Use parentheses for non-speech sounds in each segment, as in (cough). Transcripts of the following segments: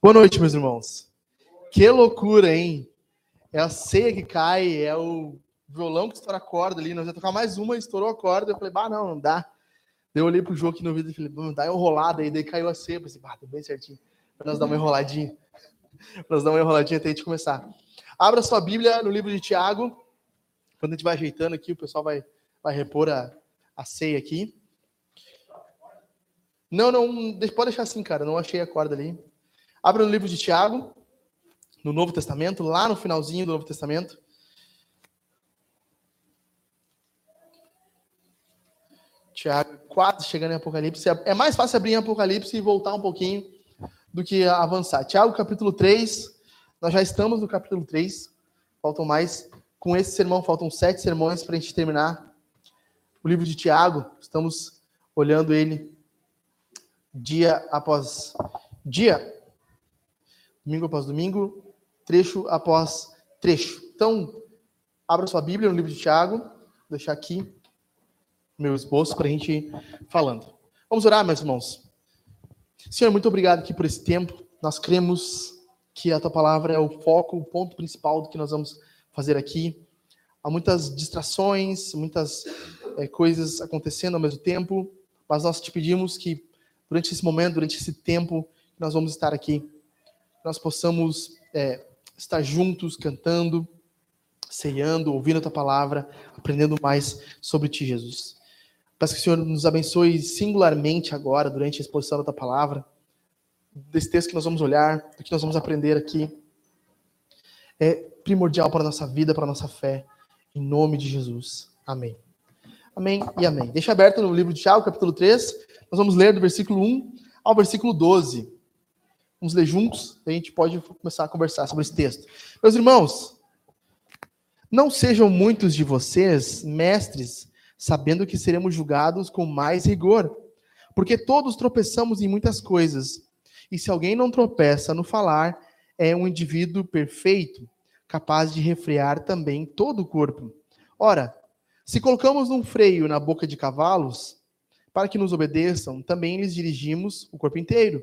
Boa noite, meus irmãos. Que loucura, hein? É a ceia que cai, é o violão que estoura a corda ali. Nós ia tocar mais uma, estourou a corda. Eu falei, bah, não, não dá. Daí eu olhei pro jogo aqui no vídeo e falei, dar uma enrolada aí. Daí caiu a ceia. Pensei, bah, tá bem certinho. Pra nós dar uma enroladinha. (laughs) pra nós dar uma enroladinha até a gente começar. Abra sua Bíblia no livro de Tiago. Quando a gente vai ajeitando aqui, o pessoal vai, vai repor a, a ceia aqui. Não, não, pode deixar assim, cara. Não achei a corda ali. Abra no livro de Tiago, no Novo Testamento, lá no finalzinho do Novo Testamento. Tiago, quase chegando em Apocalipse. É mais fácil abrir em Apocalipse e voltar um pouquinho do que avançar. Tiago, capítulo 3. Nós já estamos no capítulo 3. Faltam mais. Com esse sermão, faltam sete sermões para a gente terminar o livro de Tiago. Estamos olhando ele dia após dia domingo após domingo, trecho após trecho. Então, abra sua Bíblia no livro de Tiago, vou deixar aqui meu esboço para a gente ir falando. Vamos orar, meus irmãos. Senhor, muito obrigado aqui por esse tempo. Nós cremos que a tua palavra é o foco, o ponto principal do que nós vamos fazer aqui. Há muitas distrações, muitas é, coisas acontecendo ao mesmo tempo, mas nós te pedimos que durante esse momento, durante esse tempo, nós vamos estar aqui nós possamos é, estar juntos, cantando, ceando, ouvindo a tua palavra, aprendendo mais sobre ti, Jesus. Peço que o Senhor nos abençoe singularmente agora, durante a exposição da tua palavra, desse texto que nós vamos olhar, do que nós vamos aprender aqui. É primordial para a nossa vida, para a nossa fé, em nome de Jesus. Amém. Amém e amém. Deixa aberto no livro de Tiago, capítulo 3. Nós vamos ler do versículo 1 ao versículo 12. Vamos ler juntos, a gente pode começar a conversar sobre esse texto. Meus irmãos, não sejam muitos de vocês mestres, sabendo que seremos julgados com mais rigor, porque todos tropeçamos em muitas coisas. E se alguém não tropeça no falar, é um indivíduo perfeito, capaz de refrear também todo o corpo. Ora, se colocamos um freio na boca de cavalos, para que nos obedeçam, também lhes dirigimos o corpo inteiro.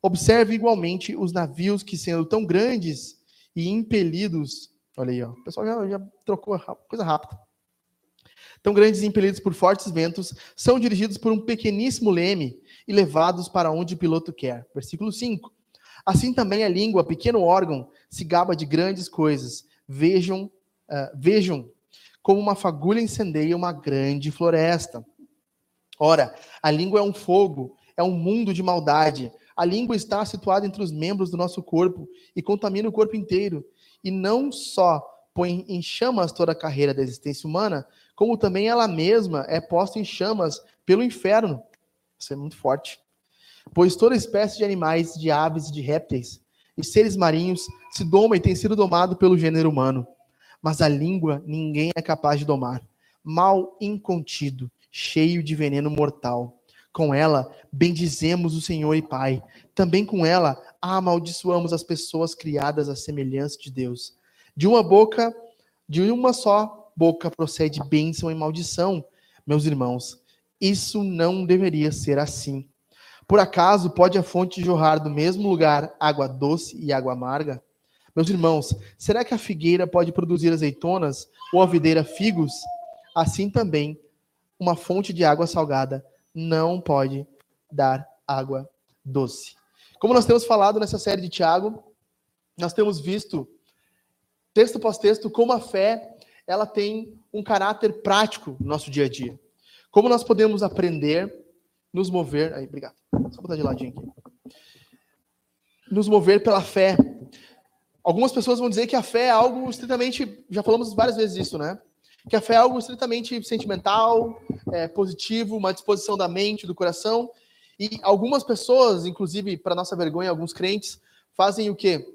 Observe igualmente os navios que, sendo tão grandes e impelidos, olha aí, ó, o pessoal já, já trocou coisa rápida. Tão grandes e impelidos por fortes ventos, são dirigidos por um pequeníssimo leme e levados para onde o piloto quer. Versículo 5. Assim também a língua, pequeno órgão, se gaba de grandes coisas. Vejam, uh, vejam como uma fagulha incendeia uma grande floresta. Ora, a língua é um fogo, é um mundo de maldade. A língua está situada entre os membros do nosso corpo e contamina o corpo inteiro. E não só põe em chamas toda a carreira da existência humana, como também ela mesma é posta em chamas pelo inferno. Isso é muito forte. Pois toda espécie de animais, de aves e de répteis e seres marinhos se doma e tem sido domado pelo gênero humano. Mas a língua ninguém é capaz de domar. Mal incontido, cheio de veneno mortal. Com ela, bendizemos o Senhor e Pai. Também com ela, amaldiçoamos as pessoas criadas à semelhança de Deus. De uma boca, de uma só boca procede bênção e maldição. Meus irmãos, isso não deveria ser assim. Por acaso pode a fonte jorrar do mesmo lugar água doce e água amarga? Meus irmãos, será que a figueira pode produzir azeitonas ou a videira figos? Assim também, uma fonte de água salgada não pode dar água doce. Como nós temos falado nessa série de Tiago, nós temos visto texto após texto como a fé ela tem um caráter prático no nosso dia a dia. Como nós podemos aprender, nos mover. Aí, obrigado. Só botar de ladinho aqui. Nos mover pela fé. Algumas pessoas vão dizer que a fé é algo estritamente. Já falamos várias vezes isso, né? que a fé é algo estritamente sentimental, é, positivo, uma disposição da mente, do coração. E algumas pessoas, inclusive para nossa vergonha, alguns crentes, fazem o quê?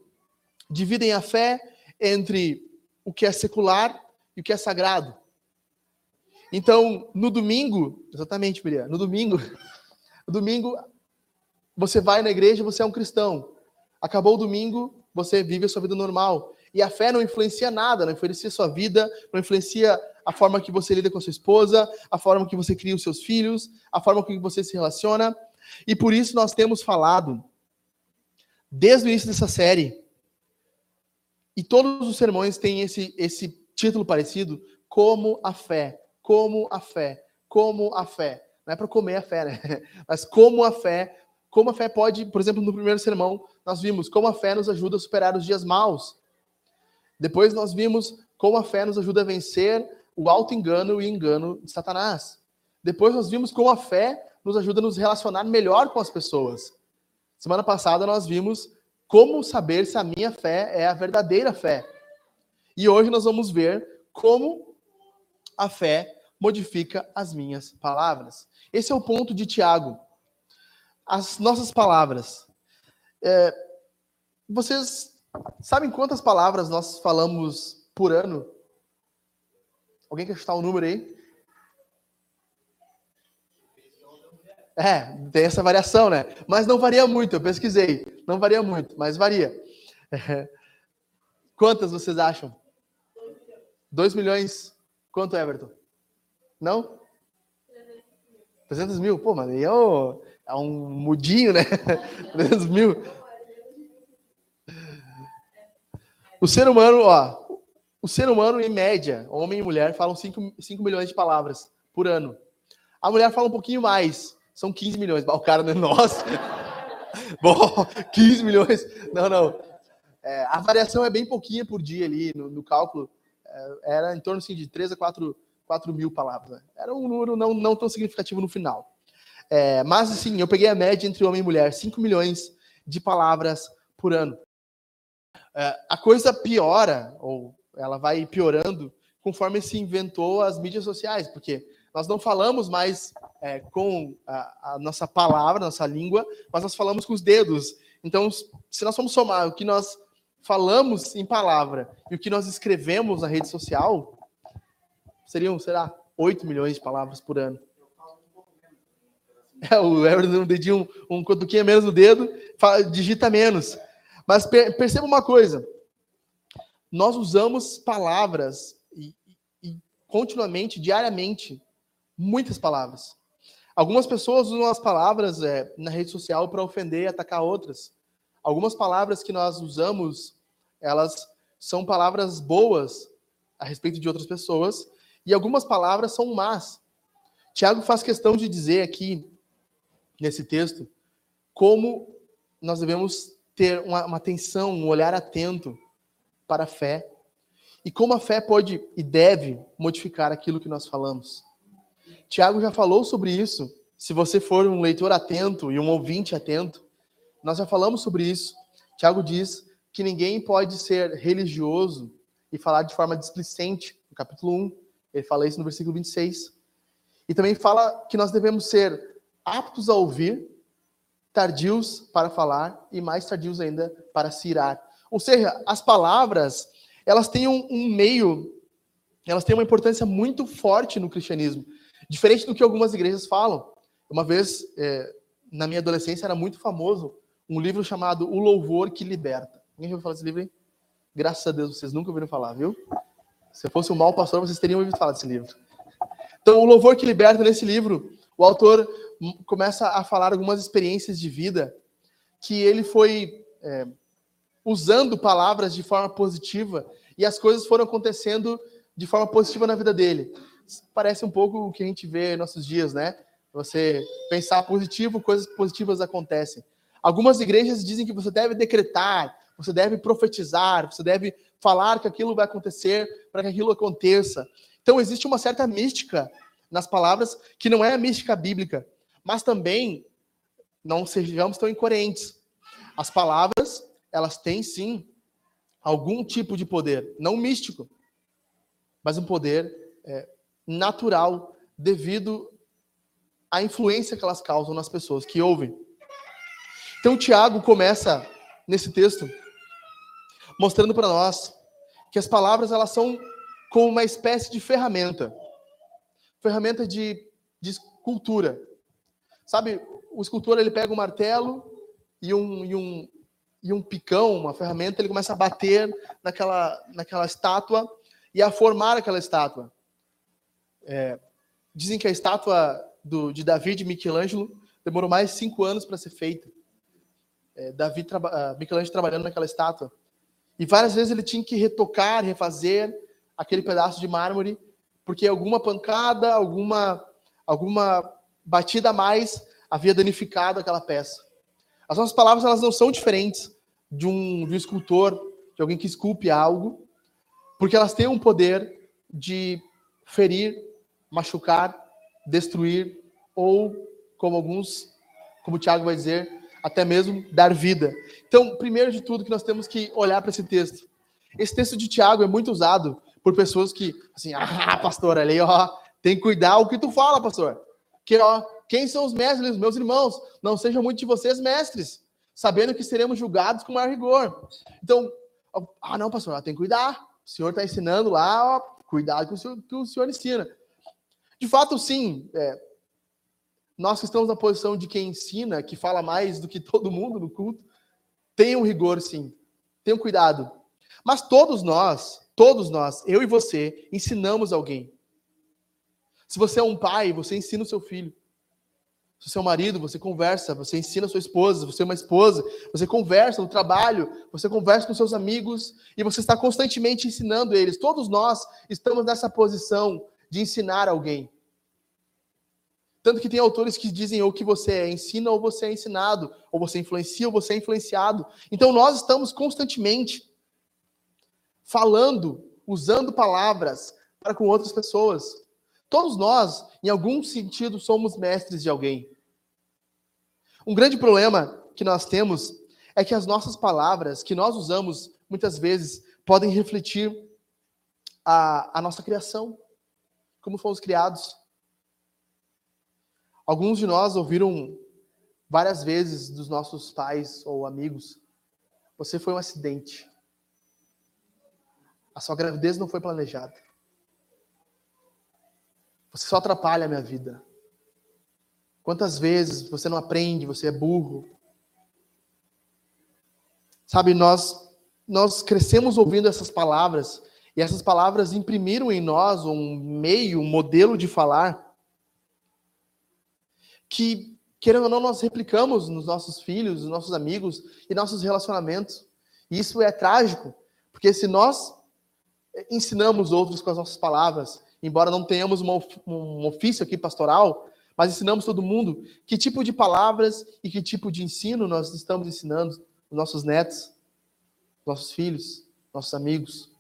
Dividem a fé entre o que é secular e o que é sagrado. Então, no domingo, exatamente, Miriam, no domingo, (laughs) no domingo, você vai na igreja, você é um cristão. Acabou o domingo, você vive a sua vida normal. E a fé não influencia nada, não influencia a sua vida, não influencia a forma que você lida com a sua esposa, a forma que você cria os seus filhos, a forma que você se relaciona. E por isso nós temos falado, desde o início dessa série, e todos os sermões têm esse, esse título parecido, como a fé, como a fé, como a fé. Não é para comer a fé, né? (laughs) Mas como a fé, como a fé pode, por exemplo, no primeiro sermão, nós vimos como a fé nos ajuda a superar os dias maus. Depois nós vimos como a fé nos ajuda a vencer o auto-engano e engano de Satanás. Depois nós vimos como a fé nos ajuda a nos relacionar melhor com as pessoas. Semana passada nós vimos como saber se a minha fé é a verdadeira fé. E hoje nós vamos ver como a fé modifica as minhas palavras. Esse é o ponto de Tiago. As nossas palavras. É, vocês sabem quantas palavras nós falamos por ano? Alguém quer chutar um número aí? É, tem essa variação, né? Mas não varia muito, eu pesquisei. Não varia muito, mas varia. É. (laughs) Quantas vocês acham? 2 milhões. Quanto, Everton? Não? 300 mil? Pô, mas aí é, o, é um mudinho, né? (laughs) 300 mil. O ser humano, ó, o ser humano, em média, homem e mulher, falam 5, 5 milhões de palavras por ano. A mulher fala um pouquinho mais, são 15 milhões. O cara não é nosso. (laughs) Bom, 15 milhões. Não, não. É, a variação é bem pouquinha por dia ali no, no cálculo. É, era em torno assim, de 3 a 4, 4 mil palavras. Né? Era um número não, não tão significativo no final. É, mas, assim, eu peguei a média entre homem e mulher: 5 milhões de palavras por ano. É, a coisa piora, ou ela vai piorando, conforme se inventou as mídias sociais, porque nós não falamos mais é, com a, a, nossa palavra, nossa língua, mas nós falamos com os dedos. Então, se nós formos somar o que nós falamos em palavra e o que nós escrevemos na rede social, seriam, será, 8 milhões de palavras por ano. É, o Everton um dedinho, um, um cotoquinho menos no dedo, fala, digita menos. Mas per, perceba uma coisa: nós usamos palavras e, e continuamente, diariamente, muitas palavras. Algumas pessoas usam as palavras é, na rede social para ofender e atacar outras. Algumas palavras que nós usamos, elas são palavras boas a respeito de outras pessoas, e algumas palavras são más. Tiago faz questão de dizer aqui, nesse texto, como nós devemos ter uma, uma atenção, um olhar atento para a fé, e como a fé pode e deve modificar aquilo que nós falamos. Tiago já falou sobre isso. Se você for um leitor atento e um ouvinte atento, nós já falamos sobre isso. Tiago diz que ninguém pode ser religioso e falar de forma displicente, no capítulo 1. Ele fala isso no versículo 26. E também fala que nós devemos ser aptos a ouvir, tardios para falar e mais tardios ainda para se irar. Ou seja, as palavras, elas têm um, um meio, elas têm uma importância muito forte no cristianismo. Diferente do que algumas igrejas falam. Uma vez, é, na minha adolescência, era muito famoso um livro chamado O Louvor que Liberta. Ninguém já ouviu falar desse livro, hein? Graças a Deus, vocês nunca ouviram falar, viu? Se eu fosse um mau pastor, vocês teriam ouvido falar desse livro. Então, O Louvor que Liberta, nesse livro, o autor começa a falar algumas experiências de vida que ele foi é, usando palavras de forma positiva e as coisas foram acontecendo de forma positiva na vida dele parece um pouco o que a gente vê nossos dias, né? Você pensar positivo, coisas positivas acontecem. Algumas igrejas dizem que você deve decretar, você deve profetizar, você deve falar que aquilo vai acontecer para que aquilo aconteça. Então existe uma certa mística nas palavras que não é a mística bíblica, mas também não sejamos tão incoerentes. As palavras, elas têm sim algum tipo de poder, não místico, mas um poder é, natural devido à influência que elas causam nas pessoas que ouvem. Então, Tiago começa nesse texto mostrando para nós que as palavras elas são como uma espécie de ferramenta ferramenta de, de escultura. Sabe, o escultor ele pega um martelo e um, e um, e um picão, uma ferramenta, ele começa a bater naquela, naquela estátua e a formar aquela estátua. É, dizem que a estátua do, de Davi de Michelangelo demorou mais de cinco anos para ser feita. É, Davi, traba, Michelangelo trabalhando naquela estátua. E várias vezes ele tinha que retocar, refazer aquele pedaço de mármore, porque alguma pancada, alguma, alguma batida a mais havia danificado aquela peça. As nossas palavras elas não são diferentes de um, de um escultor, de alguém que esculpe algo, porque elas têm um poder de ferir, machucar, destruir ou, como alguns, como o Tiago vai dizer, até mesmo dar vida. Então, primeiro de tudo que nós temos que olhar para esse texto. Esse texto de Tiago é muito usado por pessoas que, assim, ah, pastor, ali, ó, tem que cuidar o que tu fala, pastor. Que, ó, quem são os mestres? Meus irmãos, não sejam muito de vocês mestres, sabendo que seremos julgados com maior rigor. Então, ah, não, pastor, tem que cuidar. O senhor está ensinando lá, ó, cuidado com o que o senhor ensina. De fato, sim, é, nós que estamos na posição de quem ensina, que fala mais do que todo mundo no culto, tenham rigor, sim. Tenham cuidado. Mas todos nós, todos nós, eu e você, ensinamos alguém. Se você é um pai, você ensina o seu filho. Se você é um marido, você conversa, você ensina a sua esposa, você é uma esposa, você conversa no trabalho, você conversa com seus amigos e você está constantemente ensinando eles. Todos nós estamos nessa posição de ensinar alguém. Tanto que tem autores que dizem ou que você ensina ou você é ensinado, ou você influencia ou você é influenciado. Então nós estamos constantemente falando, usando palavras para com outras pessoas. Todos nós, em algum sentido, somos mestres de alguém. Um grande problema que nós temos é que as nossas palavras que nós usamos muitas vezes podem refletir a, a nossa criação como fomos criados. Alguns de nós ouviram várias vezes dos nossos pais ou amigos: você foi um acidente. A sua gravidez não foi planejada. Você só atrapalha a minha vida. Quantas vezes você não aprende, você é burro. Sabe, nós nós crescemos ouvindo essas palavras e essas palavras imprimiram em nós um meio, um modelo de falar que, querendo ou não, nós replicamos nos nossos filhos, nos nossos amigos e nossos relacionamentos. E isso é trágico, porque se nós ensinamos outros com as nossas palavras, embora não tenhamos uma, um ofício aqui pastoral, mas ensinamos todo mundo que tipo de palavras e que tipo de ensino nós estamos ensinando os nossos netos, nossos filhos, nossos amigos.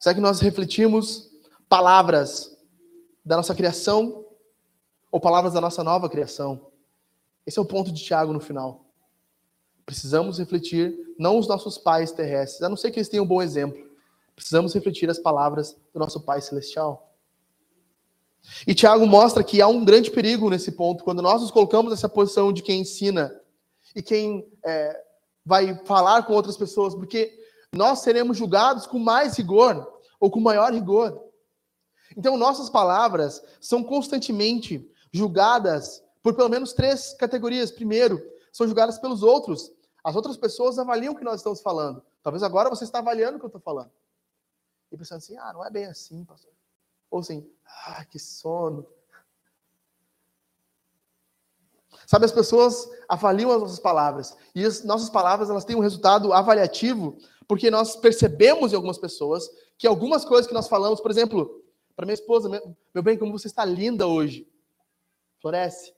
Será que nós refletimos palavras da nossa criação ou palavras da nossa nova criação? Esse é o ponto de Tiago no final. Precisamos refletir não os nossos pais terrestres, a não ser que eles tenham um bom exemplo. Precisamos refletir as palavras do nosso Pai Celestial. E Tiago mostra que há um grande perigo nesse ponto, quando nós nos colocamos nessa posição de quem ensina e quem é, vai falar com outras pessoas, porque nós seremos julgados com mais rigor ou com maior rigor. Então, nossas palavras são constantemente julgadas por pelo menos três categorias. Primeiro, são julgadas pelos outros. As outras pessoas avaliam o que nós estamos falando. Talvez agora você está avaliando o que eu estou falando. E pensando assim, ah, não é bem assim, pastor. Ou assim, ah, que sono. Sabe, as pessoas avaliam as nossas palavras. E as nossas palavras, elas têm um resultado avaliativo porque nós percebemos em algumas pessoas que algumas coisas que nós falamos, por exemplo, para minha esposa, meu bem, como você está linda hoje. Floresce.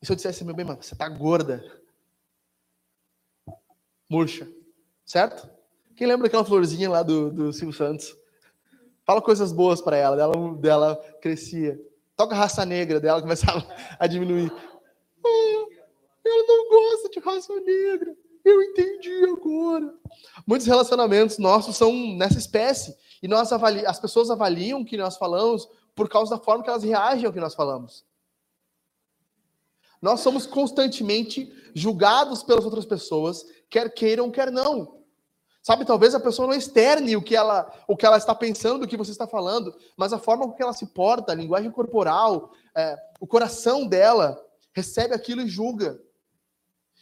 E se eu dissesse, meu bem, mano, você está gorda. Murcha. Certo? Quem lembra daquela florzinha lá do, do Silvio Santos? Fala coisas boas para ela, dela, dela crescia. Toca a raça negra dela, começava a diminuir. Oh, ela não gosta de raça negra. Eu entendi agora. Muitos relacionamentos nossos são nessa espécie. E nós avali... as pessoas avaliam o que nós falamos por causa da forma que elas reagem ao que nós falamos. Nós somos constantemente julgados pelas outras pessoas, quer queiram, quer não. Sabe, talvez a pessoa não externe o que ela, o que ela está pensando, o que você está falando, mas a forma com que ela se porta, a linguagem corporal, é, o coração dela recebe aquilo e julga.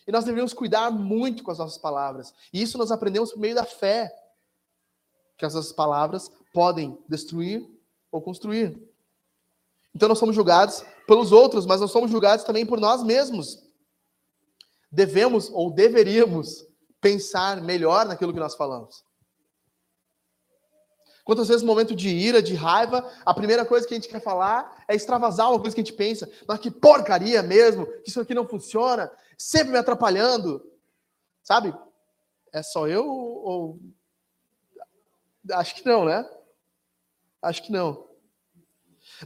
E nós deveríamos cuidar muito com as nossas palavras. E isso nós aprendemos por meio da fé. Que as nossas palavras podem destruir ou construir. Então nós somos julgados pelos outros, mas nós somos julgados também por nós mesmos. Devemos ou deveríamos pensar melhor naquilo que nós falamos. Quantas vezes no momento de ira, de raiva, a primeira coisa que a gente quer falar é extravasar uma coisa que a gente pensa, mas que porcaria mesmo, que isso aqui não funciona, sempre me atrapalhando. Sabe? É só eu ou. Acho que não, né? Acho que não.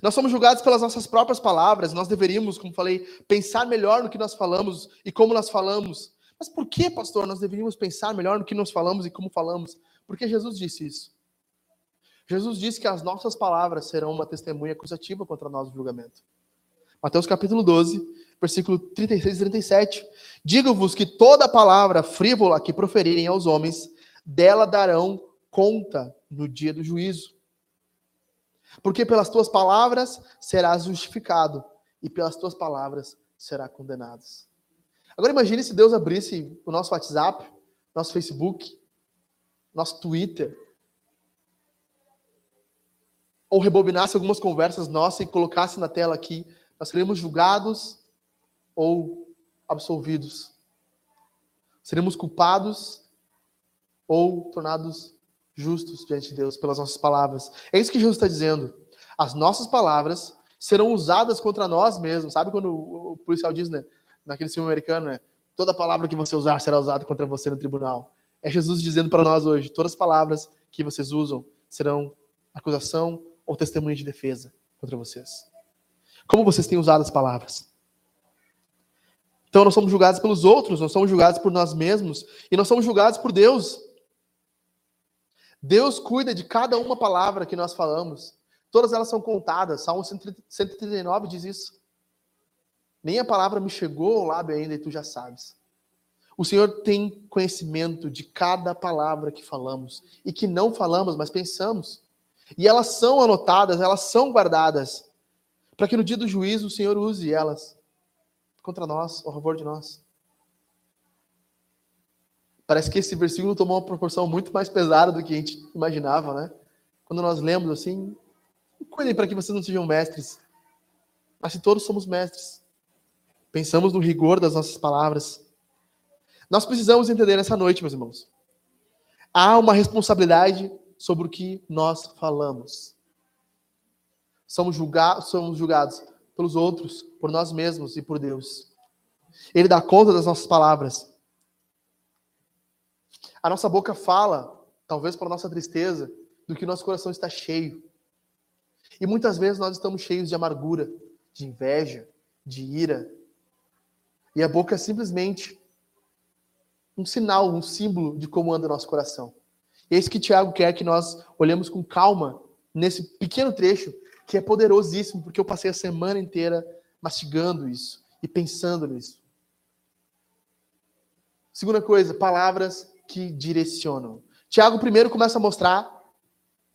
Nós somos julgados pelas nossas próprias palavras, nós deveríamos, como falei, pensar melhor no que nós falamos e como nós falamos. Mas por que, pastor, nós deveríamos pensar melhor no que nós falamos e como falamos? Porque Jesus disse isso. Jesus disse que as nossas palavras serão uma testemunha acusativa contra nós no julgamento. Mateus capítulo 12, versículo 36 e 37. Digo-vos que toda palavra frívola que proferirem aos homens, dela darão conta no dia do juízo. Porque pelas tuas palavras serás justificado, e pelas tuas palavras será condenado. Agora imagine se Deus abrisse o nosso WhatsApp, nosso Facebook, nosso Twitter, ou rebobinasse algumas conversas nossas e colocasse na tela aqui, nós seremos julgados ou absolvidos. Seremos culpados ou tornados justos diante de Deus pelas nossas palavras. É isso que Jesus está dizendo. As nossas palavras serão usadas contra nós mesmos. Sabe quando o policial diz, né, naquele filme americano, né, toda palavra que você usar será usada contra você no tribunal. É Jesus dizendo para nós hoje, todas as palavras que vocês usam serão acusação ou testemunha de defesa contra vocês. Como vocês têm usado as palavras? Então, nós somos julgados pelos outros, nós somos julgados por nós mesmos e nós somos julgados por Deus. Deus cuida de cada uma palavra que nós falamos. Todas elas são contadas. Salmo 139 diz isso. Nem a palavra me chegou ao lábio ainda e tu já sabes. O Senhor tem conhecimento de cada palavra que falamos e que não falamos, mas pensamos. E elas são anotadas, elas são guardadas, para que no dia do juízo o Senhor use elas contra nós, ao favor de nós. Parece que esse versículo tomou uma proporção muito mais pesada do que a gente imaginava, né? Quando nós lemos assim, cuidem para que vocês não sejam mestres. Mas se todos somos mestres, pensamos no rigor das nossas palavras. Nós precisamos entender nessa noite, meus irmãos. Há uma responsabilidade sobre o que nós falamos. Somos, julgados, somos julgados pelos outros, por nós mesmos e por Deus. Ele dá conta das nossas palavras. A nossa boca fala, talvez para nossa tristeza, do que nosso coração está cheio. E muitas vezes nós estamos cheios de amargura, de inveja, de ira. E a boca é simplesmente um sinal, um símbolo de como anda nosso coração. Esse que Tiago quer que nós olhemos com calma nesse pequeno trecho, que é poderosíssimo, porque eu passei a semana inteira mastigando isso e pensando nisso. Segunda coisa, palavras que direcionam. Tiago primeiro começa a mostrar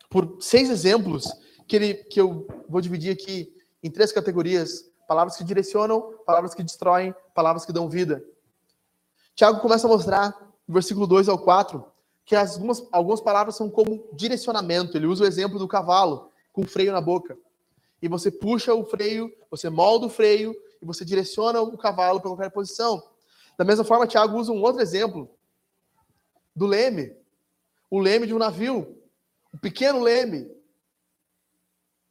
por seis exemplos que, ele, que eu vou dividir aqui em três categorias: palavras que direcionam, palavras que destroem, palavras que dão vida. Tiago começa a mostrar, no versículo 2 ao 4, que algumas, algumas palavras são como direcionamento. Ele usa o exemplo do cavalo com freio na boca. E você puxa o freio, você molda o freio e você direciona o cavalo para qualquer posição. Da mesma forma, Tiago usa um outro exemplo do leme. O leme de um navio. Um pequeno leme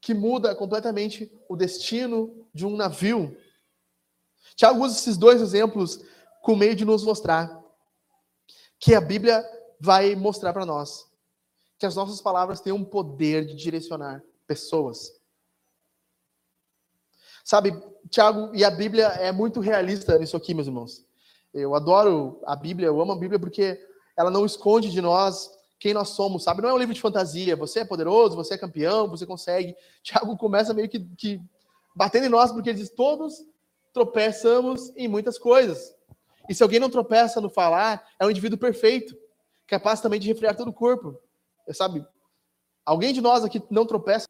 que muda completamente o destino de um navio. Tiago usa esses dois exemplos com meio de nos mostrar que a Bíblia vai mostrar para nós que as nossas palavras têm um poder de direcionar pessoas. Sabe, Tiago, e a Bíblia é muito realista nisso aqui, meus irmãos. Eu adoro a Bíblia, eu amo a Bíblia porque ela não esconde de nós quem nós somos, sabe? Não é um livro de fantasia. Você é poderoso, você é campeão, você consegue. (laughs) Tiago começa meio que, que batendo em nós, porque ele diz: todos tropeçamos em muitas coisas. E se alguém não tropeça no falar, é um indivíduo perfeito capaz também de refriar todo o corpo. Sabe? Alguém de nós aqui não tropeça?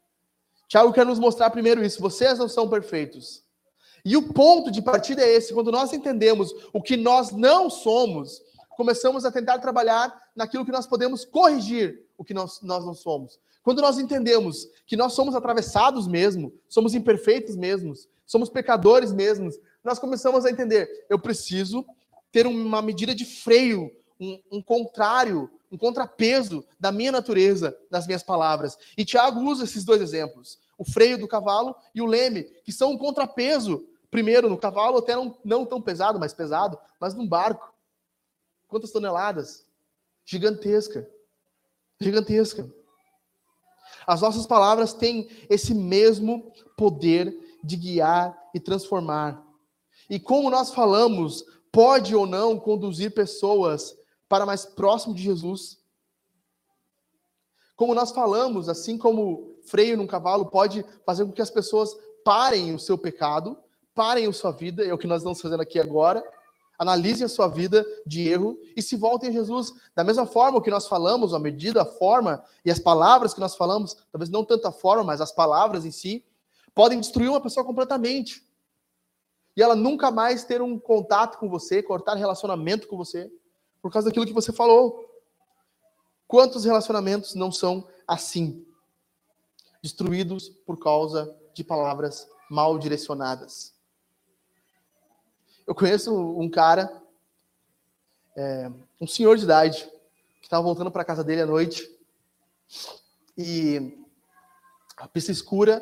Tiago quer nos mostrar primeiro isso. Vocês não são perfeitos. E o ponto de partida é esse: quando nós entendemos o que nós não somos, começamos a tentar trabalhar naquilo que nós podemos corrigir o que nós, nós não somos. Quando nós entendemos que nós somos atravessados mesmo, somos imperfeitos mesmos, somos pecadores mesmos, nós começamos a entender: eu preciso ter uma medida de freio, um, um contrário, um contrapeso da minha natureza, das minhas palavras. E Tiago usa esses dois exemplos: o freio do cavalo e o leme, que são um contrapeso. Primeiro, no cavalo, até não, não tão pesado, mas pesado, mas num barco. Quantas toneladas? Gigantesca. Gigantesca. As nossas palavras têm esse mesmo poder de guiar e transformar. E como nós falamos, pode ou não conduzir pessoas para mais próximo de Jesus. Como nós falamos, assim como freio num cavalo pode fazer com que as pessoas parem o seu pecado, parem a sua vida, é o que nós estamos fazendo aqui agora, analisem a sua vida de erro e se voltem a Jesus. Da mesma forma que nós falamos, a medida, a forma e as palavras que nós falamos, talvez não tanta forma, mas as palavras em si, podem destruir uma pessoa completamente. E ela nunca mais ter um contato com você, cortar relacionamento com você, por causa daquilo que você falou. Quantos relacionamentos não são assim? Destruídos por causa de palavras mal direcionadas. Eu conheço um cara, é, um senhor de idade, que estava voltando para casa dele à noite e a pista escura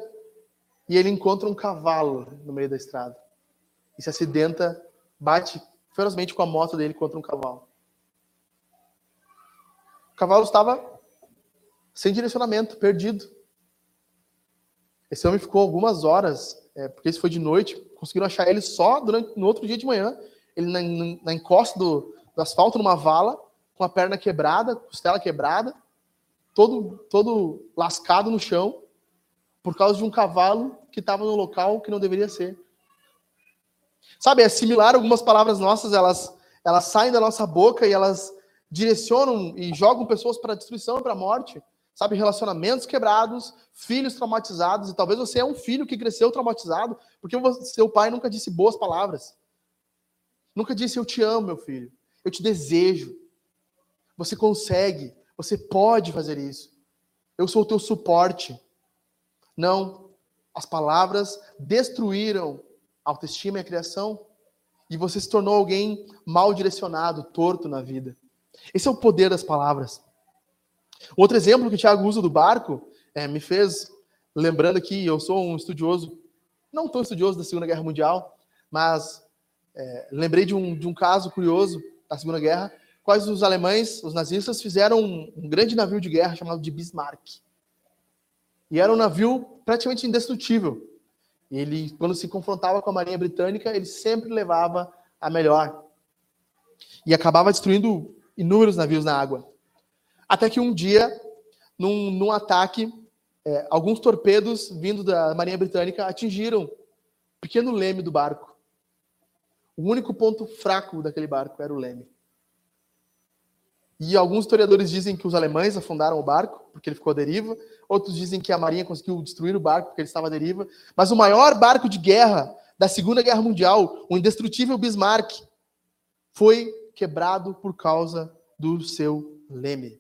e ele encontra um cavalo no meio da estrada e se acidenta, bate ferozmente com a moto dele contra um cavalo. O cavalo estava sem direcionamento, perdido. Esse homem ficou algumas horas, é, porque isso foi de noite, conseguiram achar ele só durante, no outro dia de manhã, ele na, na encosta do, do asfalto, numa vala, com a perna quebrada, costela quebrada, todo, todo lascado no chão, por causa de um cavalo que estava no local que não deveria ser. Sabe, é similar algumas palavras nossas, elas, elas saem da nossa boca e elas direcionam e jogam pessoas para a destruição para a morte sabe, relacionamentos quebrados, filhos traumatizados, e talvez você é um filho que cresceu traumatizado, porque seu pai nunca disse boas palavras. Nunca disse eu te amo, meu filho. Eu te desejo. Você consegue, você pode fazer isso. Eu sou o teu suporte. Não, as palavras destruíram a autoestima e a criação, e você se tornou alguém mal direcionado, torto na vida. Esse é o poder das palavras. Outro exemplo que o Tiago usa do barco é, me fez, lembrando que eu sou um estudioso, não tão estudioso da Segunda Guerra Mundial, mas é, lembrei de um, de um caso curioso da Segunda Guerra, quais os alemães, os nazistas, fizeram um, um grande navio de guerra chamado de Bismarck. E era um navio praticamente indestrutível. Ele, quando se confrontava com a Marinha Britânica, ele sempre levava a melhor. E acabava destruindo inúmeros navios na água. Até que um dia, num, num ataque, é, alguns torpedos vindo da Marinha Britânica atingiram o pequeno leme do barco. O único ponto fraco daquele barco era o leme. E alguns historiadores dizem que os alemães afundaram o barco, porque ele ficou à deriva. Outros dizem que a marinha conseguiu destruir o barco, porque ele estava à deriva. Mas o maior barco de guerra da Segunda Guerra Mundial, o indestrutível Bismarck, foi quebrado por causa do seu leme.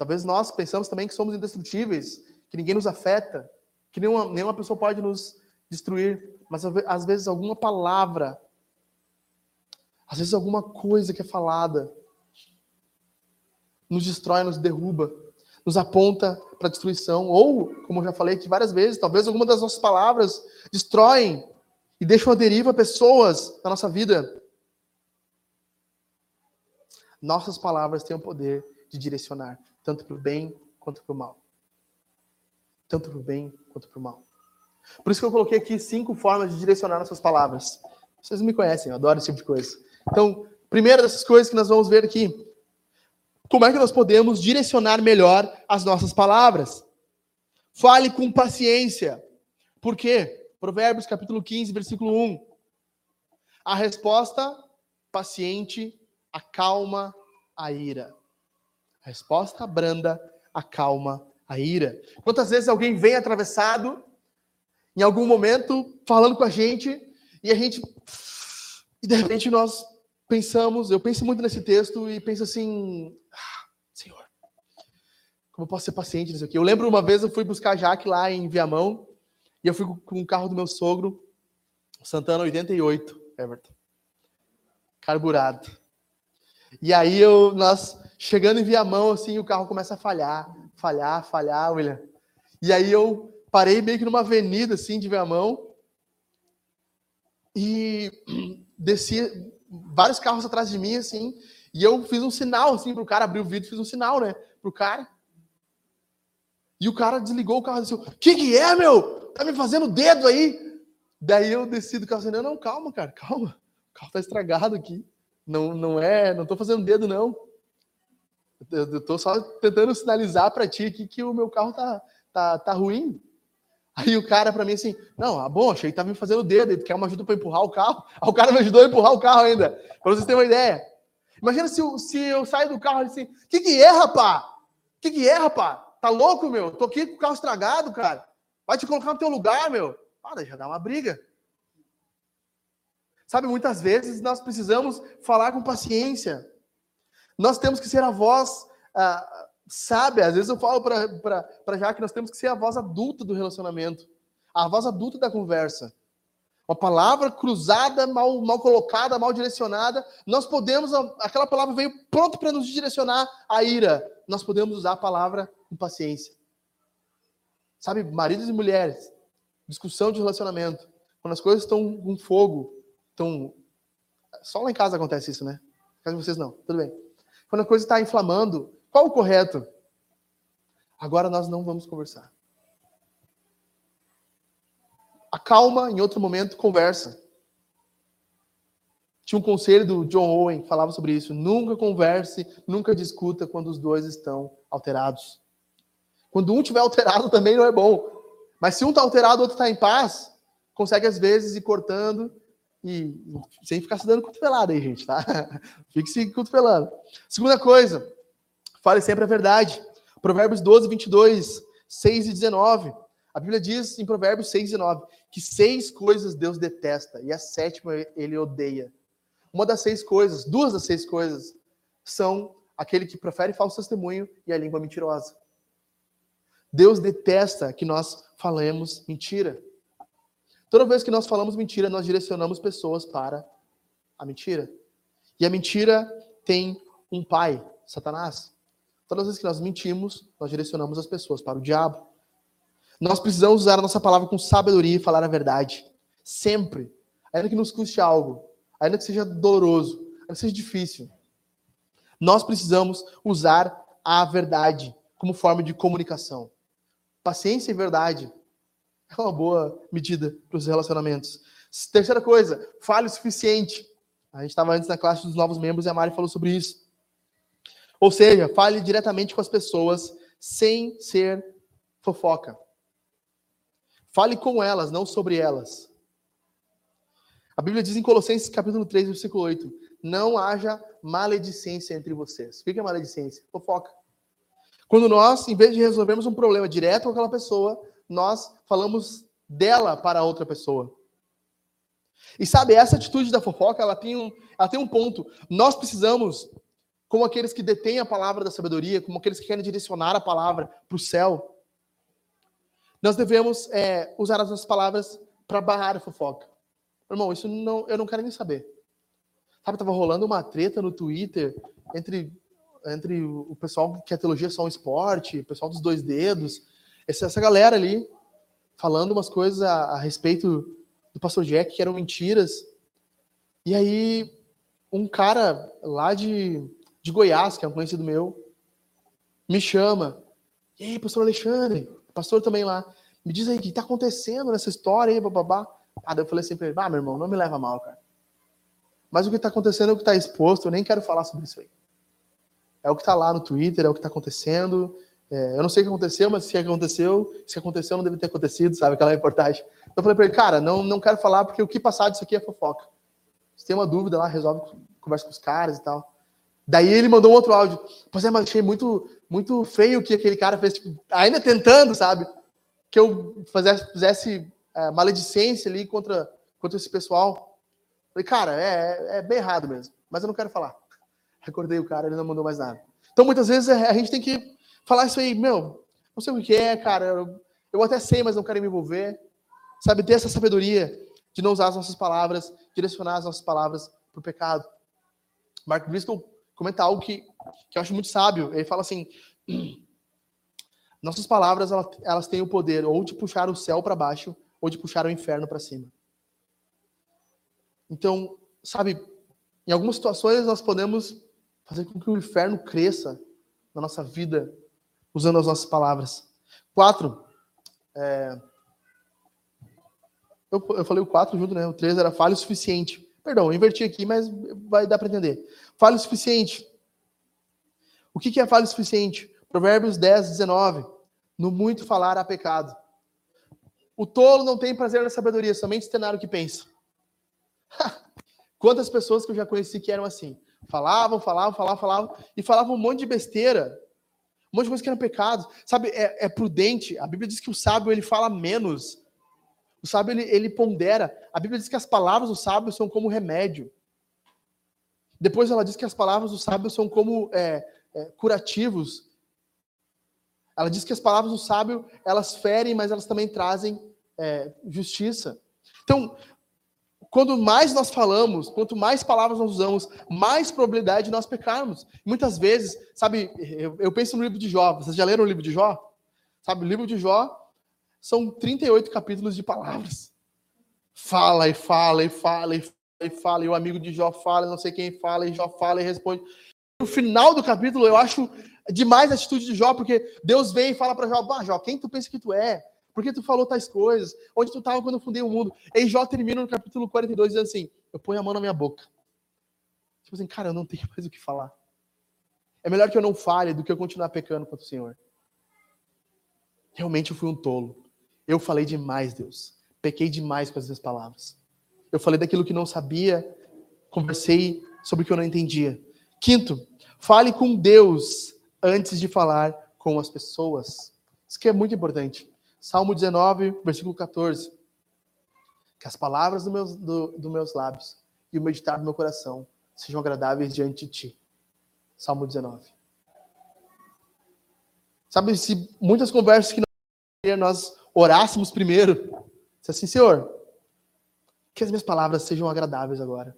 Talvez nós pensamos também que somos indestrutíveis, que ninguém nos afeta, que nenhuma, nenhuma pessoa pode nos destruir, mas às vezes alguma palavra, às vezes alguma coisa que é falada, nos destrói, nos derruba, nos aponta para a destruição, ou, como eu já falei aqui várias vezes, talvez alguma das nossas palavras destroem e deixam a deriva pessoas na nossa vida. Nossas palavras têm o poder de direcionar tanto para o bem quanto para o mal. Tanto para o bem quanto para o mal. Por isso que eu coloquei aqui cinco formas de direcionar nossas palavras. Vocês me conhecem, eu adoro esse tipo de coisa. Então, primeira dessas coisas que nós vamos ver aqui. Como é que nós podemos direcionar melhor as nossas palavras? Fale com paciência. Por quê? Provérbios capítulo 15, versículo 1. A resposta paciente acalma a ira. A resposta branda acalma a ira. Quantas vezes alguém vem atravessado em algum momento, falando com a gente, e a gente. E de repente nós pensamos, eu penso muito nesse texto e penso assim, ah, Senhor, como eu posso ser paciente nisso aqui? Eu lembro uma vez eu fui buscar a Jaque lá em Viamão, e eu fui com o carro do meu sogro, Santana 88, Everton. Carburado. E aí eu, nós chegando em Viamão, assim, o carro começa a falhar, falhar, falhar, William. E aí eu parei meio que numa avenida, assim, de Viamão, e (clears throat) desci vários carros atrás de mim, assim, e eu fiz um sinal, assim, pro cara abrir o vidro, fiz um sinal, né, pro cara. E o cara desligou o carro e disse, que que é, meu? Tá me fazendo dedo aí? Daí eu desci do carro assim, não, não, calma, cara, calma. O carro tá estragado aqui. Não, não é, não tô fazendo dedo, não. Eu, tô só tentando sinalizar para ti aqui que o meu carro tá, tá, tá ruim. Aí o cara para mim assim, não, ah, bom, achei que tava me fazendo dedo, ele quer uma ajuda para empurrar o carro. Aí o cara me ajudou a empurrar o carro ainda, para vocês terem uma ideia. Imagina se eu, se eu saio do carro assim, o que que é, rapá? O que que é, rapá? Tá louco, meu? Tô aqui com o carro estragado, cara. Vai te colocar no teu lugar, meu. Ah, deixa dar uma briga. Sabe, muitas vezes nós precisamos falar com paciência. Nós temos que ser a voz ah, sábia. Às vezes eu falo para já que nós temos que ser a voz adulta do relacionamento, a voz adulta da conversa. Uma palavra cruzada, mal, mal colocada, mal direcionada, nós podemos, aquela palavra veio pronto para nos direcionar à ira. Nós podemos usar a palavra com paciência. Sabe, maridos e mulheres, discussão de relacionamento, quando as coisas estão com fogo, estão. Só lá em casa acontece isso, né? Na casa de vocês não, tudo bem. Quando a coisa está inflamando, qual o correto? Agora nós não vamos conversar. Acalma, em outro momento, conversa. Tinha um conselho do John Owen que falava sobre isso. Nunca converse, nunca discuta quando os dois estão alterados. Quando um estiver alterado também não é bom. Mas se um está alterado, o outro está em paz, consegue às vezes ir cortando e sem ficar se dando cotovelada aí, gente, tá? (laughs) Fique se cotovelando. Segunda coisa, fale sempre a verdade. Provérbios 12, 22, 6 e 19. A Bíblia diz em Provérbios 6 e 9 que seis coisas Deus detesta e a sétima ele odeia. Uma das seis coisas, duas das seis coisas, são aquele que profere falso testemunho e a língua mentirosa. Deus detesta que nós falemos mentira. Toda vez que nós falamos mentira, nós direcionamos pessoas para a mentira. E a mentira tem um pai, Satanás. Todas as vezes que nós mentimos, nós direcionamos as pessoas para o diabo. Nós precisamos usar a nossa palavra com sabedoria e falar a verdade. Sempre. Ainda que nos custe algo, ainda que seja doloroso, ainda que seja difícil. Nós precisamos usar a verdade como forma de comunicação. Paciência e verdade é uma boa medida para os relacionamentos. Terceira coisa, fale o suficiente. A gente estava antes na classe dos novos membros e a Mari falou sobre isso. Ou seja, fale diretamente com as pessoas sem ser fofoca. Fale com elas, não sobre elas. A Bíblia diz em Colossenses capítulo 3, versículo 8: Não haja maledicência entre vocês. O que é maledicência? Fofoca. Quando nós, em vez de resolvermos um problema direto com aquela pessoa, nós falamos dela para outra pessoa. E sabe, essa atitude da fofoca, ela tem um, ela tem um ponto. Nós precisamos, como aqueles que detêm a palavra da sabedoria, como aqueles que querem direcionar a palavra para o céu, nós devemos é, usar as nossas palavras para barrar a fofoca. Irmão, isso não, eu não quero nem saber. Sabe, estava rolando uma treta no Twitter entre, entre o pessoal que a teologia é só um esporte, o pessoal dos dois dedos, essa, galera ali falando umas coisas a, a respeito do pastor Jack que eram mentiras. E aí, um cara lá de, de Goiás, que é um conhecido meu, me chama. E aí, pastor Alexandre, pastor também lá, me diz aí o que está acontecendo nessa história aí, bababá. Ah, eu falei assim pra ele, ah, meu irmão, não me leva mal, cara. Mas o que está acontecendo é o que está exposto, eu nem quero falar sobre isso aí. É o que está lá no Twitter, é o que está acontecendo, é, eu não sei o que aconteceu, mas se aconteceu, se aconteceu, não deve ter acontecido, sabe? Aquela reportagem. Então eu falei para ele, cara, não, não quero falar porque o que passar disso aqui é fofoca. Se tem uma dúvida lá, resolve, conversa com os caras e tal. Daí ele mandou um outro áudio. Pois é, mas achei muito, muito feio o que aquele cara fez, tipo, ainda tentando, sabe? Que eu fizesse, fizesse é, maledicência ali contra, contra esse pessoal. Falei, cara, é, é bem errado mesmo, mas eu não quero falar. (laughs) Recordei o cara, ele não mandou mais nada. Então, muitas vezes, é, a gente tem que falar isso aí, meu, não sei o que é, cara, eu, eu até sei, mas não quero me envolver. Sabe, ter essa sabedoria de não usar as nossas palavras, direcionar as nossas palavras para o pecado. Mark Bristol comenta algo que, que eu acho muito sábio. Ele fala assim: (clears throat) nossas palavras elas, elas têm o poder ou de puxar o céu para baixo ou de puxar o inferno para cima. Então, sabe, em algumas situações nós podemos fazer com que o inferno cresça na nossa vida usando as nossas palavras. Quatro. É... Eu, eu falei o quatro junto, né? O três era falha o suficiente. Perdão, eu inverti aqui, mas vai dar para entender. Falha o suficiente. O que, que é falha o suficiente? Provérbios 10, 19. No muito falar há pecado. O tolo não tem prazer na sabedoria, somente externar o que pensa. Quantas pessoas que eu já conheci que eram assim? Falavam, falavam, falavam, falavam, e falavam um monte de besteira. Um monte de coisa que eram pecados. Sabe, é, é prudente. A Bíblia diz que o sábio ele fala menos. O sábio ele, ele pondera. A Bíblia diz que as palavras do sábio são como remédio. Depois ela diz que as palavras do sábio são como é, é, curativos. Ela diz que as palavras do sábio elas ferem, mas elas também trazem é, justiça. Então, quando mais nós falamos, quanto mais palavras nós usamos, mais probabilidade de nós pecarmos. Muitas vezes, sabe, eu, eu, penso no livro de Jó. Vocês já leram o livro de Jó? Sabe, o livro de Jó são 38 capítulos de palavras. Fala e fala e fala e fala e fala, e o amigo de Jó fala, não sei quem fala, e Jó fala e responde. No final do capítulo, eu acho demais a atitude de Jó, porque Deus vem e fala para Jó: Bah, Jó, quem tu pensa que tu é? Por que tu falou tais coisas? Onde tu estava quando eu fundei o mundo? E Jó termina no capítulo 42 dizendo assim: Eu ponho a mão na minha boca. Tipo assim, cara, eu não tenho (laughs) mais o que falar. É melhor que eu não fale do que eu continuar pecando contra o Senhor. Realmente eu fui um tolo. Eu falei demais, Deus. Pequei demais com as minhas palavras. Eu falei daquilo que não sabia, conversei sobre o que eu não entendia. Quinto, fale com Deus antes de falar com as pessoas. Isso que é muito importante. Salmo 19, versículo 14. Que as palavras dos meus, do, do meus lábios e o meditar do meu coração sejam agradáveis diante de ti. Salmo 19. Sabe, se muitas conversas que nós orássemos primeiro, se assim, Senhor, que as minhas palavras sejam agradáveis agora.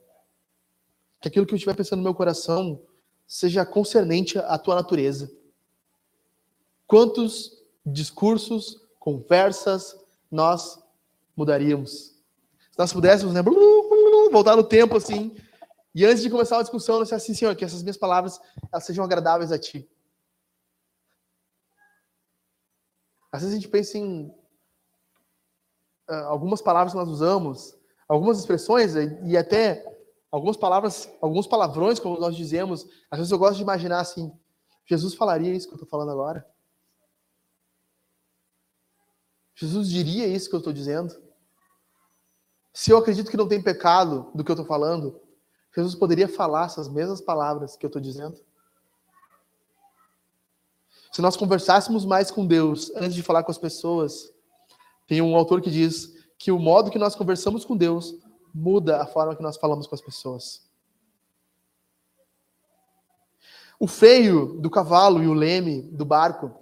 Que aquilo que eu estiver pensando no meu coração seja concernente à tua natureza. Quantos discursos, conversas nós mudaríamos? Se nós pudéssemos, né, voltar no tempo assim, e antes de começar a discussão, nós assim, Senhor, que essas minhas palavras elas sejam agradáveis a ti. Às vezes a gente pensa em uh, algumas palavras que nós usamos, algumas expressões e até algumas palavras, alguns palavrões, como nós dizemos. Às vezes eu gosto de imaginar assim: Jesus falaria isso que eu estou falando agora? Jesus diria isso que eu estou dizendo? Se eu acredito que não tem pecado do que eu estou falando, Jesus poderia falar essas mesmas palavras que eu estou dizendo? Se nós conversássemos mais com Deus antes de falar com as pessoas, tem um autor que diz que o modo que nós conversamos com Deus muda a forma que nós falamos com as pessoas. O freio do cavalo e o leme do barco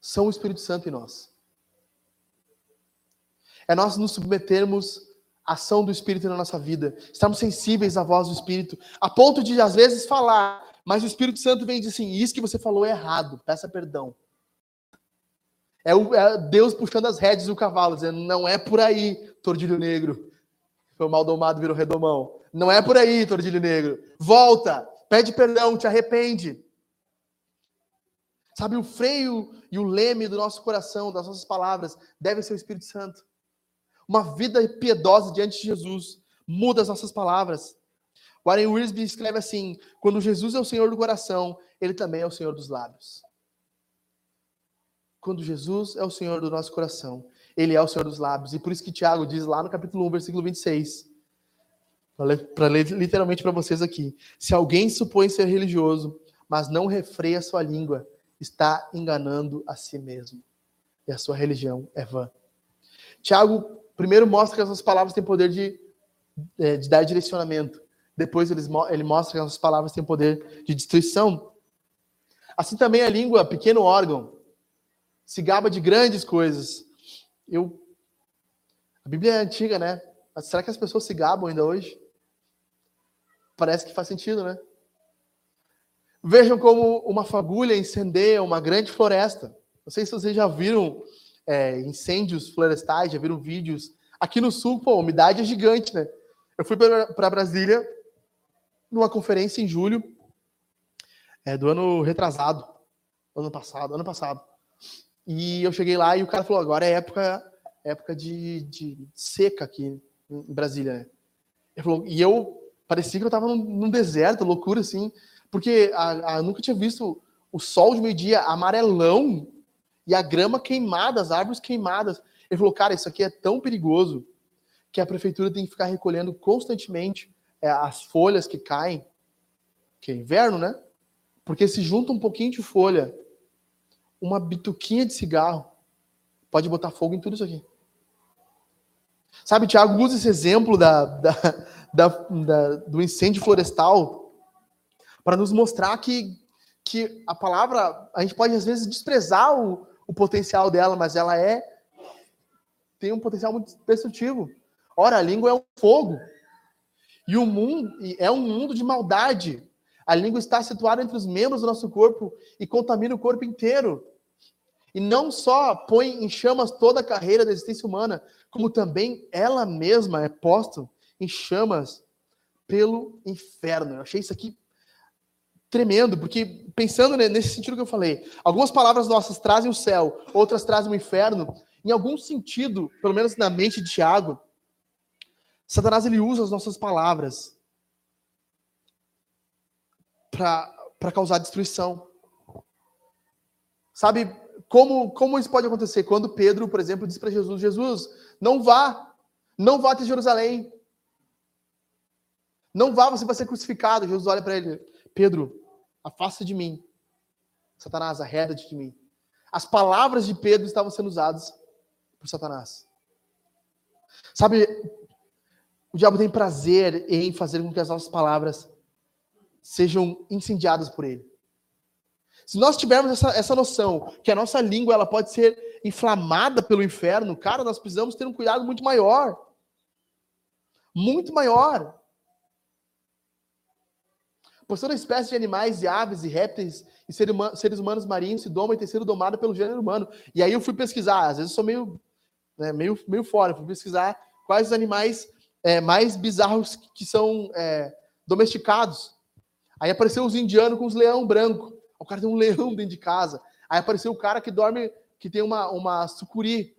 são o Espírito Santo em nós. É nós nos submetermos à ação do Espírito na nossa vida, estarmos sensíveis à voz do Espírito, a ponto de, às vezes, falar, mas o Espírito Santo vem e diz assim: Isso que você falou é errado, peça perdão. É, o, é Deus puxando as rédeas do cavalo, dizendo: não é por aí, tordilho negro. Foi mal domado, virou redomão. Não é por aí, tordilho negro. Volta, pede perdão, te arrepende. Sabe, o freio e o leme do nosso coração, das nossas palavras, deve ser o Espírito Santo. Uma vida piedosa diante de Jesus muda as nossas palavras. Warren Wiersbe escreve assim: quando Jesus é o Senhor do coração, ele também é o Senhor dos lábios quando Jesus é o Senhor do nosso coração, ele é o Senhor dos lábios. E por isso que Tiago diz lá no capítulo 1, versículo 26, para ler, literalmente para vocês aqui: se alguém supõe ser religioso, mas não refreia sua língua, está enganando a si mesmo. E a sua religião é vã. Tiago primeiro mostra que essas palavras têm poder de, é, de dar direcionamento. Depois ele, mostra que essas palavras têm poder de destruição. Assim também a língua, pequeno órgão, se gaba de grandes coisas. Eu, a Bíblia é antiga, né? Mas será que as pessoas se gabam ainda hoje? Parece que faz sentido, né? Vejam como uma fagulha incendeia uma grande floresta. Não sei se vocês já viram é, incêndios florestais, já viram vídeos. Aqui no sul, pô, a umidade é gigante, né? Eu fui para Brasília numa conferência em julho é, do ano retrasado, ano passado, ano passado. E eu cheguei lá e o cara falou: agora é época, época de, de seca aqui em Brasília. Né? Ele falou, e eu parecia que eu estava num, num, deserto, loucura assim, porque a, a, nunca tinha visto o sol de meio-dia amarelão e a grama queimada, as árvores queimadas. Ele falou, cara, isso aqui é tão perigoso que a prefeitura tem que ficar recolhendo constantemente é, as folhas que caem, que é inverno, né? Porque se junta um pouquinho de folha, uma bituquinha de cigarro, pode botar fogo em tudo isso aqui. Sabe, Tiago usa esse exemplo da, da, da, da do incêndio florestal para nos mostrar que, que a palavra, a gente pode às vezes desprezar o, o potencial dela, mas ela é tem um potencial muito destrutivo. Ora, a língua é um fogo. E o mundo é um mundo de maldade. A língua está situada entre os membros do nosso corpo e contamina o corpo inteiro. E não só põe em chamas toda a carreira da existência humana, como também ela mesma é posta em chamas pelo inferno. Eu achei isso aqui tremendo, porque pensando nesse sentido que eu falei, algumas palavras nossas trazem o céu, outras trazem o inferno. Em algum sentido, pelo menos na mente de Tiago, Satanás ele usa as nossas palavras para causar destruição. Sabe como, como isso pode acontecer? Quando Pedro, por exemplo, diz para Jesus: Jesus, não vá, não vá até Jerusalém. Não vá, você vai ser crucificado. Jesus olha para ele: Pedro, afasta de mim. Satanás, arreda-te de mim. As palavras de Pedro estavam sendo usadas por Satanás. Sabe, o diabo tem prazer em fazer com que as nossas palavras sejam incendiadas por ele. Se nós tivermos essa, essa noção que a nossa língua ela pode ser inflamada pelo inferno, cara, nós precisamos ter um cuidado muito maior. Muito maior. Pois toda espécie de animais, e aves, e répteis, e seres humanos marinhos se domam e têm sido domados pelo gênero humano. E aí eu fui pesquisar, às vezes eu sou meio, né, meio, meio fora, fui pesquisar quais os animais é, mais bizarros que são é, domesticados. Aí apareceu os indianos com os leão branco. O cara tem um leão dentro de casa. Aí apareceu o cara que dorme, que tem uma, uma sucuri.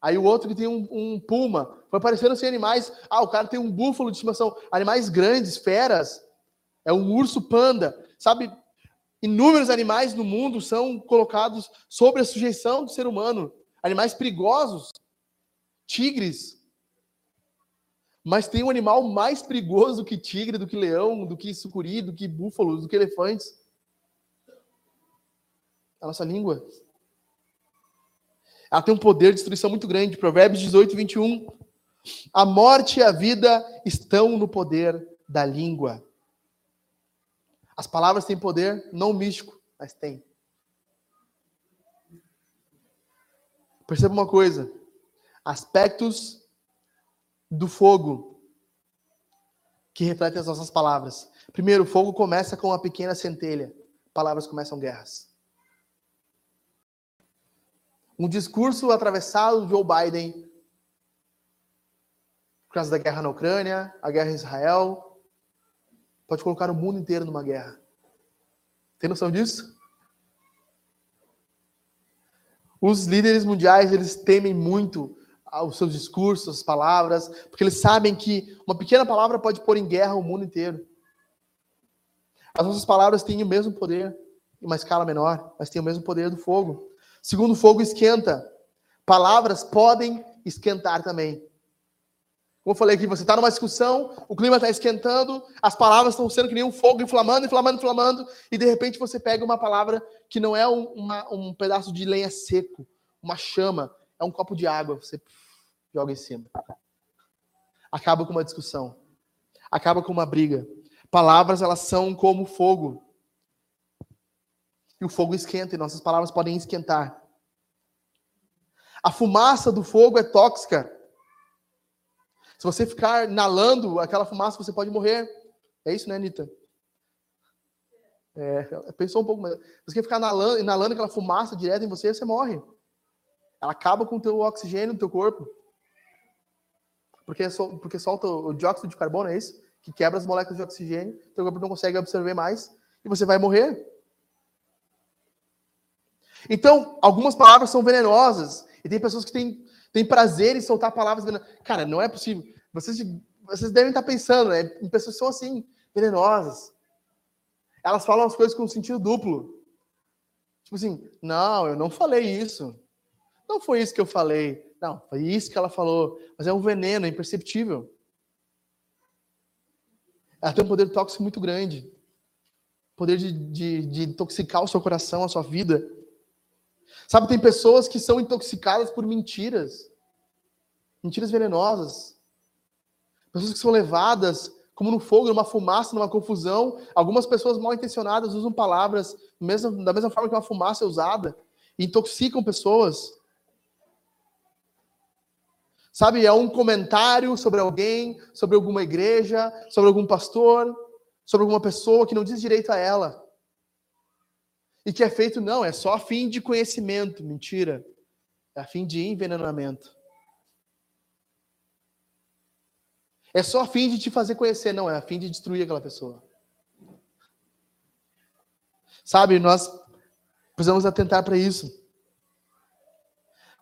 Aí o outro que tem um, um puma. Foi aparecendo assim animais. Ah, o cara tem um búfalo de estimação. Animais grandes, feras. É um urso panda. Sabe, inúmeros animais no mundo são colocados sob a sujeição do ser humano. Animais perigosos. Tigres, mas tem um animal mais perigoso do que tigre, do que leão, do que sucuri, do que búfalo, do que elefantes. A nossa língua. Ela tem um poder de destruição muito grande. Provérbios 18, 21. A morte e a vida estão no poder da língua. As palavras têm poder não místico, mas têm. Perceba uma coisa: aspectos do fogo que reflete as nossas palavras. Primeiro, o fogo começa com uma pequena centelha. Palavras começam guerras. Um discurso atravessado de Joe Biden por causa da guerra na Ucrânia, a guerra em Israel, pode colocar o mundo inteiro numa guerra. Tem noção disso? Os líderes mundiais, eles temem muito os seus discursos, as palavras, porque eles sabem que uma pequena palavra pode pôr em guerra o mundo inteiro. As nossas palavras têm o mesmo poder, em uma escala menor, mas têm o mesmo poder do fogo. Segundo, fogo esquenta. Palavras podem esquentar também. Como eu falei aqui, você está numa discussão, o clima está esquentando, as palavras estão sendo que nem um fogo inflamando, inflamando, inflamando, e de repente você pega uma palavra que não é um, uma, um pedaço de lenha seco, uma chama, é um copo de água, você joga em cima. Acaba com uma discussão. Acaba com uma briga. Palavras, elas são como fogo. E o fogo esquenta, e nossas palavras podem esquentar. A fumaça do fogo é tóxica. Se você ficar inalando aquela fumaça, você pode morrer. É isso, né, Anitta? É, pensou um pouco, mas você ficar inalando, inalando aquela fumaça direto em você, você morre. Ela acaba com o teu oxigênio no teu corpo. Porque, porque solta o dióxido de carbono, é isso? Que quebra as moléculas de oxigênio, teu corpo não consegue absorver mais e você vai morrer. Então, algumas palavras são venenosas e tem pessoas que têm, têm prazer em soltar palavras venenosas. Cara, não é possível. Vocês, vocês devem estar pensando, né? Pessoas são assim, venenosas. Elas falam as coisas com sentido duplo. Tipo assim, não, eu não falei isso. Não foi isso que eu falei. Não, foi isso que ela falou. Mas é um veneno, é imperceptível. Ela tem um poder tóxico muito grande. Poder de, de, de intoxicar o seu coração, a sua vida. Sabe, tem pessoas que são intoxicadas por mentiras. Mentiras venenosas. Pessoas que são levadas como no fogo, numa fumaça, numa confusão. Algumas pessoas mal intencionadas usam palavras mesmo, da mesma forma que uma fumaça é usada e intoxicam pessoas. Sabe, é um comentário sobre alguém, sobre alguma igreja, sobre algum pastor, sobre alguma pessoa que não diz direito a ela. E que é feito, não, é só a fim de conhecimento. Mentira. É a fim de envenenamento. É só a fim de te fazer conhecer, não, é a fim de destruir aquela pessoa. Sabe, nós precisamos atentar para isso.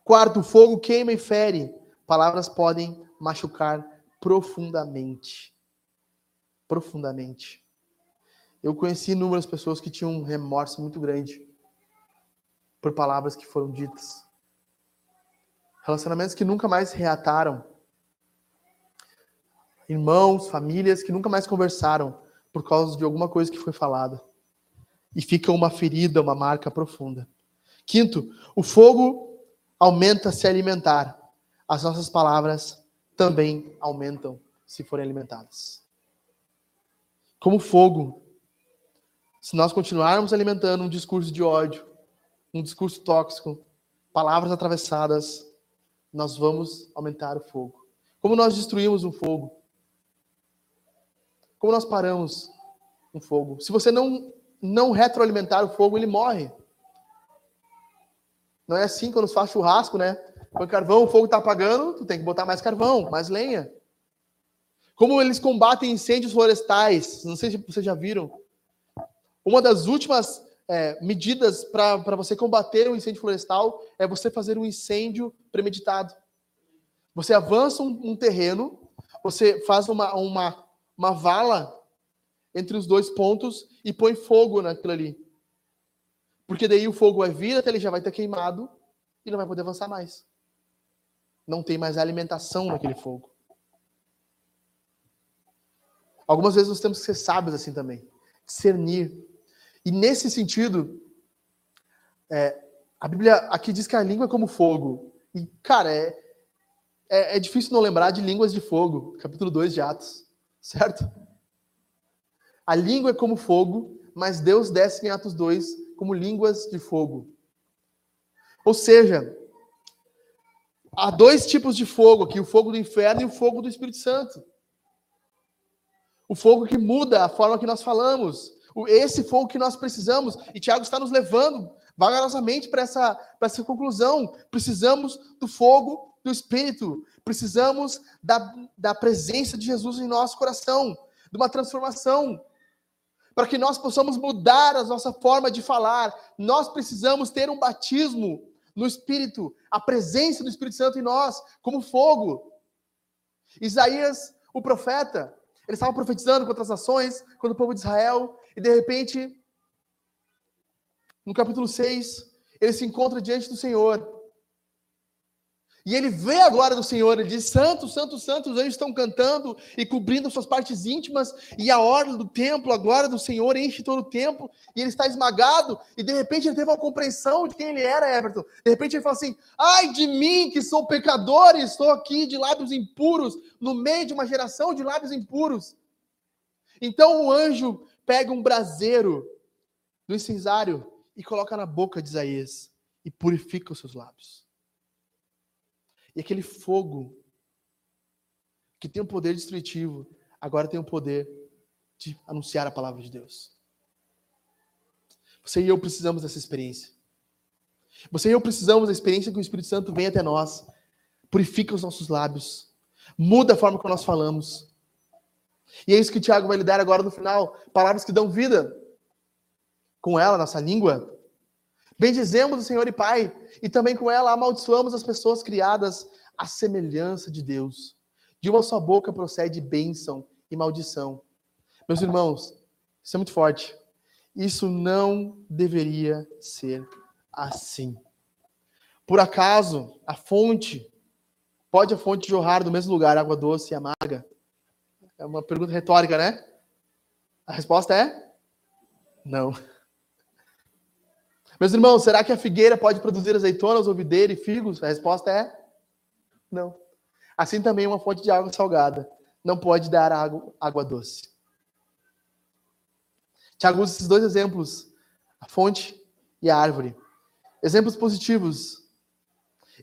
Quarto, fogo queima e fere. Palavras podem machucar profundamente. Profundamente. Eu conheci inúmeras pessoas que tinham um remorso muito grande por palavras que foram ditas. Relacionamentos que nunca mais reataram irmãos, famílias que nunca mais conversaram por causa de alguma coisa que foi falada. E fica uma ferida, uma marca profunda. Quinto, o fogo aumenta se alimentar. As nossas palavras também aumentam se forem alimentadas. Como fogo, se nós continuarmos alimentando um discurso de ódio, um discurso tóxico, palavras atravessadas, nós vamos aumentar o fogo. Como nós destruímos um fogo? Como nós paramos um fogo? Se você não, não retroalimentar o fogo, ele morre. Não é assim quando faz churrasco, né? Põe carvão, o fogo está apagando, tu tem que botar mais carvão, mais lenha. Como eles combatem incêndios florestais, não sei se vocês já viram. Uma das últimas é, medidas para você combater um incêndio florestal é você fazer um incêndio premeditado. Você avança um, um terreno, você faz uma, uma uma vala entre os dois pontos e põe fogo naquilo ali. Porque daí o fogo vai vir até ele já vai ter queimado e não vai poder avançar mais. Não tem mais alimentação naquele fogo. Algumas vezes nós temos que ser sábios assim também. Discernir. E nesse sentido, é, a Bíblia aqui diz que a língua é como fogo. E, cara, é, é, é difícil não lembrar de línguas de fogo, capítulo 2 de Atos certo? A língua é como fogo, mas Deus desce em Atos 2 como línguas de fogo. Ou seja, há dois tipos de fogo aqui: o fogo do inferno e o fogo do Espírito Santo. O fogo que muda a forma que nós falamos. Esse fogo que nós precisamos. E Tiago está nos levando vagarosamente para essa, essa conclusão. Precisamos do fogo do Espírito. Precisamos da, da presença de Jesus em nosso coração, de uma transformação. Para que nós possamos mudar a nossa forma de falar, nós precisamos ter um batismo no Espírito, a presença do Espírito Santo em nós, como fogo. Isaías, o profeta, ele estava profetizando contra as nações, contra o povo de Israel, e de repente, no capítulo 6, ele se encontra diante do Senhor. E ele vê a glória do Senhor, ele diz: Santo, Santo, Santo, os anjos estão cantando e cobrindo suas partes íntimas, e a ordem do templo, a glória do Senhor enche todo o templo, e ele está esmagado, e de repente ele teve uma compreensão de quem ele era, Everton. De repente ele fala assim: Ai de mim, que sou pecador, e estou aqui de lábios impuros, no meio de uma geração de lábios impuros. Então o anjo pega um braseiro do incensário e coloca na boca de Isaías e purifica os seus lábios. E aquele fogo que tem um poder destrutivo, agora tem o poder de anunciar a palavra de Deus. Você e eu precisamos dessa experiência. Você e eu precisamos da experiência que o Espírito Santo vem até nós, purifica os nossos lábios, muda a forma como nós falamos. E é isso que o Tiago vai lhe dar agora no final, palavras que dão vida. Com ela, nossa língua, Bendizemos o Senhor e Pai, e também com ela amaldiçoamos as pessoas criadas à semelhança de Deus. De uma só boca procede bênção e maldição. Meus irmãos, isso é muito forte. Isso não deveria ser assim. Por acaso, a fonte, pode a fonte jorrar do mesmo lugar água doce e amarga? É uma pergunta retórica, né? A resposta é não. Meus irmãos, será que a figueira pode produzir azeitonas, ou videira e figos? A resposta é não. Assim também uma fonte de água salgada não pode dar água, água doce. Tiago usa esses dois exemplos, a fonte e a árvore. Exemplos positivos.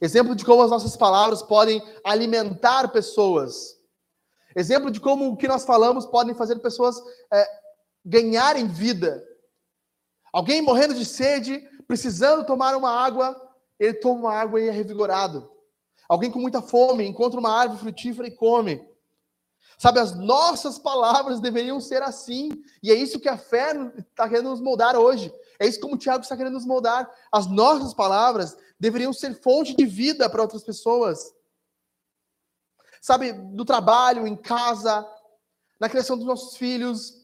Exemplo de como as nossas palavras podem alimentar pessoas. Exemplo de como o que nós falamos podem fazer pessoas é, ganharem vida. Alguém morrendo de sede, precisando tomar uma água, ele toma uma água e é revigorado. Alguém com muita fome encontra uma árvore frutífera e come. Sabe, as nossas palavras deveriam ser assim. E é isso que a fé está querendo nos moldar hoje. É isso como o Tiago está querendo nos moldar. As nossas palavras deveriam ser fonte de vida para outras pessoas. Sabe, do trabalho, em casa, na criação dos nossos filhos,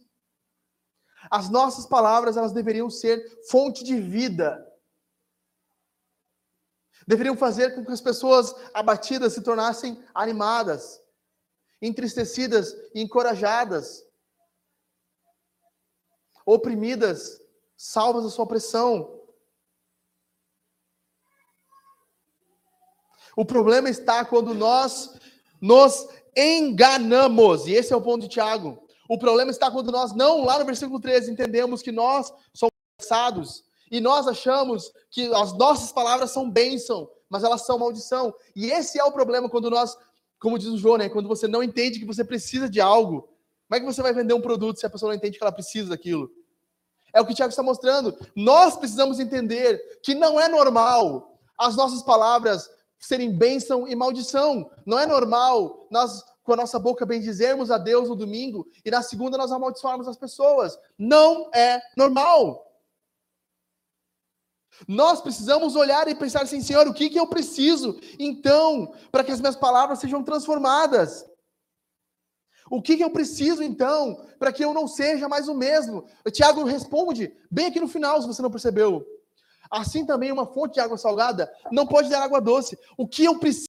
as nossas palavras, elas deveriam ser fonte de vida. Deveriam fazer com que as pessoas abatidas se tornassem animadas, entristecidas e encorajadas, oprimidas, salvas da sua opressão. O problema está quando nós nos enganamos, e esse é o ponto de Tiago. O problema está quando nós não, lá no versículo 13, entendemos que nós somos cansados e nós achamos que as nossas palavras são bênção, mas elas são maldição. E esse é o problema quando nós, como diz o João, né, quando você não entende que você precisa de algo. Como é que você vai vender um produto se a pessoa não entende que ela precisa daquilo? É o que o Tiago está mostrando. Nós precisamos entender que não é normal as nossas palavras serem bênção e maldição. Não é normal nós com a nossa boca bendizermos a Deus no domingo e na segunda nós amaldiçoarmos as pessoas. Não é normal. Nós precisamos olhar e pensar assim, Senhor, o que, que eu preciso então para que as minhas palavras sejam transformadas? O que, que eu preciso então para que eu não seja mais o mesmo? O Tiago responde bem aqui no final, se você não percebeu. Assim também uma fonte de água salgada não pode dar água doce. O que eu preciso